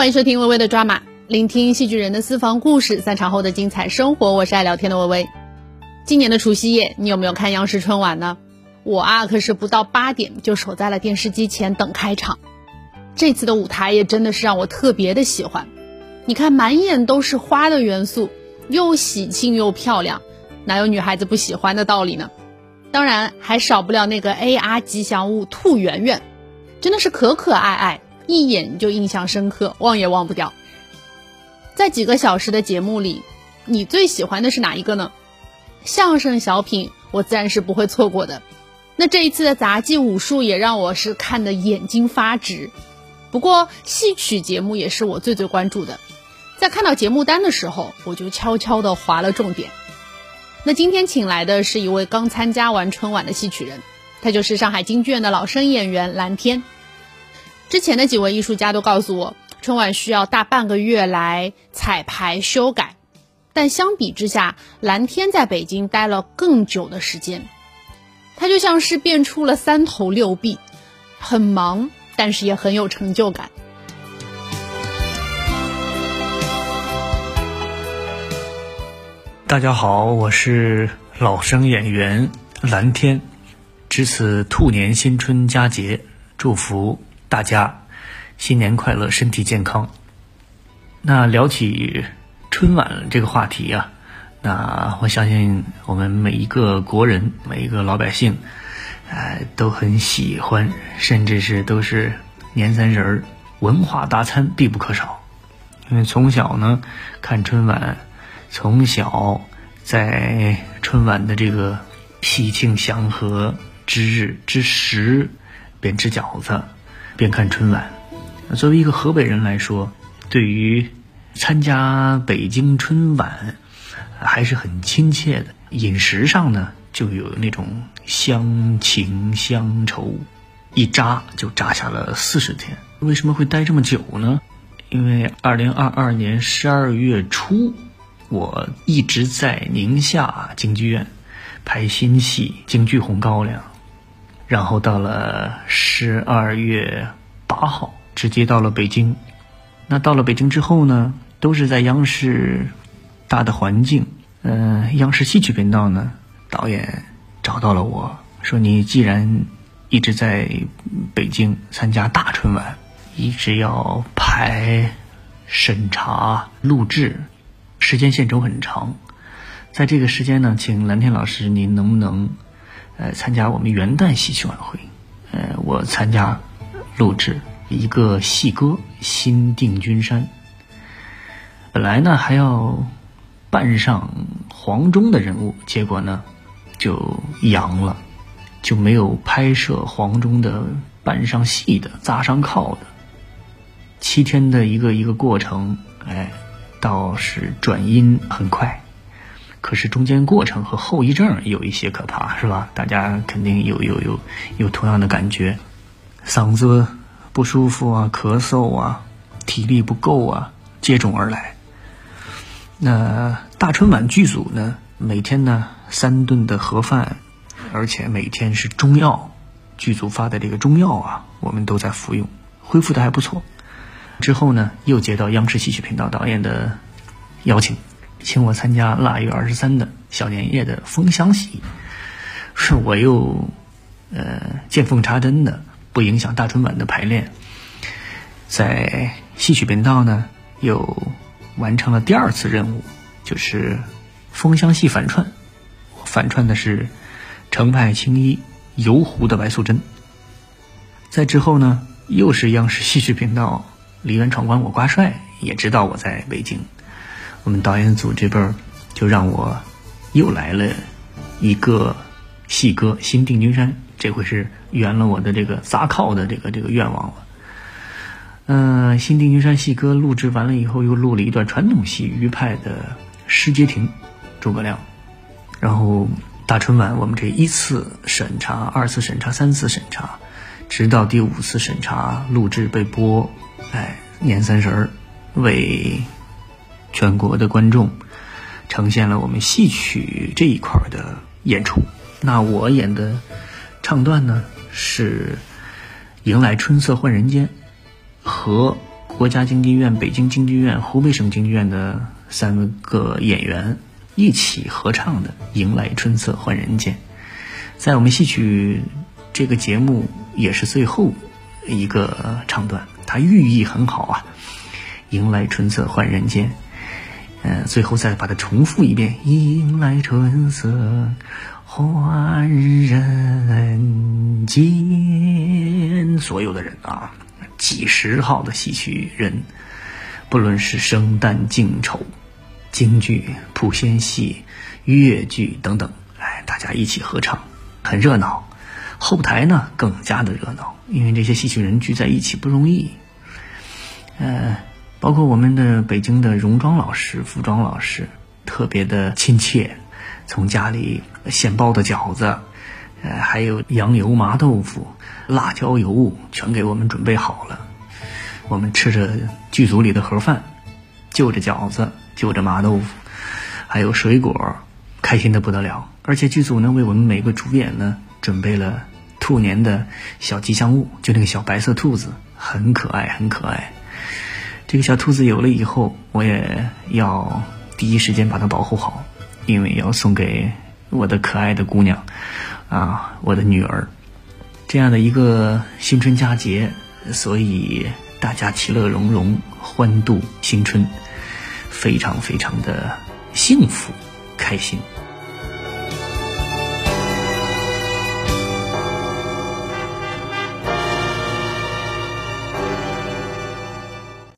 欢迎收听微微的抓马，聆听戏剧人的私房故事，散场后的精彩生活。我是爱聊天的微微。今年的除夕夜，你有没有看央视春晚呢？我啊，可是不到八点就守在了电视机前等开场。这次的舞台也真的是让我特别的喜欢。你看，满眼都是花的元素，又喜庆又漂亮，哪有女孩子不喜欢的道理呢？当然，还少不了那个 AR 吉祥物兔圆圆，真的是可可爱爱，一眼就印象深刻，忘也忘不掉。在几个小时的节目里，你最喜欢的是哪一个呢？相声小品，我自然是不会错过的。那这一次的杂技武术也让我是看得眼睛发直。不过戏曲节目也是我最最关注的，在看到节目单的时候，我就悄悄地划了重点。那今天请来的是一位刚参加完春晚的戏曲人，他就是上海京剧院的老生演员蓝天。之前的几位艺术家都告诉我，春晚需要大半个月来彩排修改，但相比之下，蓝天在北京待了更久的时间。他就像是变出了三头六臂，很忙，但是也很有成就感。大家好，我是老生演员蓝天，值此兔年新春佳节，祝福大家新年快乐，身体健康。那聊起春晚这个话题啊，那我相信我们每一个国人，每一个老百姓，呃，都很喜欢，甚至是都是年三十儿文化大餐必不可少。因为从小呢看春晚。从小，在春晚的这个喜庆祥和之日之时，便吃饺子边看春晚。作为一个河北人来说，对于参加北京春晚还是很亲切的。饮食上呢，就有那种乡情乡愁，一扎就扎下了四十天。为什么会待这么久呢？因为二零二二年十二月初。我一直在宁夏京剧院拍新戏《京剧红高粱》，然后到了十二月八号，直接到了北京。那到了北京之后呢，都是在央视大的环境，嗯，央视戏曲频道呢，导演找到了我说：“你既然一直在北京参加大春晚，一直要排、审查、录制。”时间线轴很长，在这个时间呢，请蓝天老师，您能不能，呃，参加我们元旦戏曲晚会？呃，我参加录制一个戏歌《新定军山》。本来呢还要扮上黄忠的人物，结果呢就阳了，就没有拍摄黄忠的扮上戏的扎上靠的。七天的一个一个过程，哎。倒是转阴很快，可是中间过程和后遗症有一些可怕，是吧？大家肯定有有有有同样的感觉，嗓子不舒服啊，咳嗽啊，体力不够啊，接踵而来。那大春晚剧组呢，每天呢三顿的盒饭，而且每天是中药，剧组发的这个中药啊，我们都在服用，恢复的还不错。之后呢，又接到央视戏曲频道导演的邀请，请我参加腊月二十三的小年夜的封箱戏，是我又呃见缝插针的，不影响大春晚的排练，在戏曲频道呢又完成了第二次任务，就是封箱戏反串，反串的是程派青衣游湖的白素贞，在之后呢，又是央视戏曲频道。梨园闯关我挂帅也知道我在北京，我们导演组这边就让我又来了一个戏歌《新定军山》，这回是圆了我的这个砸靠的这个这个愿望了。嗯，《新定军山》戏歌录制完了以后，又录了一段传统戏余派的《诗街亭》，诸葛亮。然后大春晚我们这一次审查、二次审查、三次审查，直到第五次审查录制被播。哎，年三十儿，为全国的观众呈现了我们戏曲这一块的演出。那我演的唱段呢，是《迎来春色换人间》和《国家京剧院、北京京剧院、湖北省京剧院的三个演员一起合唱的《迎来春色换人间》，在我们戏曲这个节目也是最后一个唱段，它寓意很好啊，《迎来春色换人间》。嗯，最后再把它重复一遍，迎来春色换人间。所有的人啊，几十号的戏曲人，不论是生旦净丑、京剧、谱仙戏、越剧等等，哎，大家一起合唱，很热闹。后台呢更加的热闹，因为这些戏曲人聚在一起不容易。嗯。包括我们的北京的戎装老师、服装老师，特别的亲切，从家里现包的饺子，呃，还有羊油麻豆腐、辣椒油，全给我们准备好了。我们吃着剧组里的盒饭，就着饺子，就着麻豆腐，还有水果，开心的不得了。而且剧组呢，为我们每个主演呢准备了兔年的小吉祥物，就那个小白色兔子，很可爱，很可爱。这个小兔子有了以后，我也要第一时间把它保护好，因为要送给我的可爱的姑娘，啊，我的女儿。这样的一个新春佳节，所以大家其乐融融，欢度新春，非常非常的幸福开心。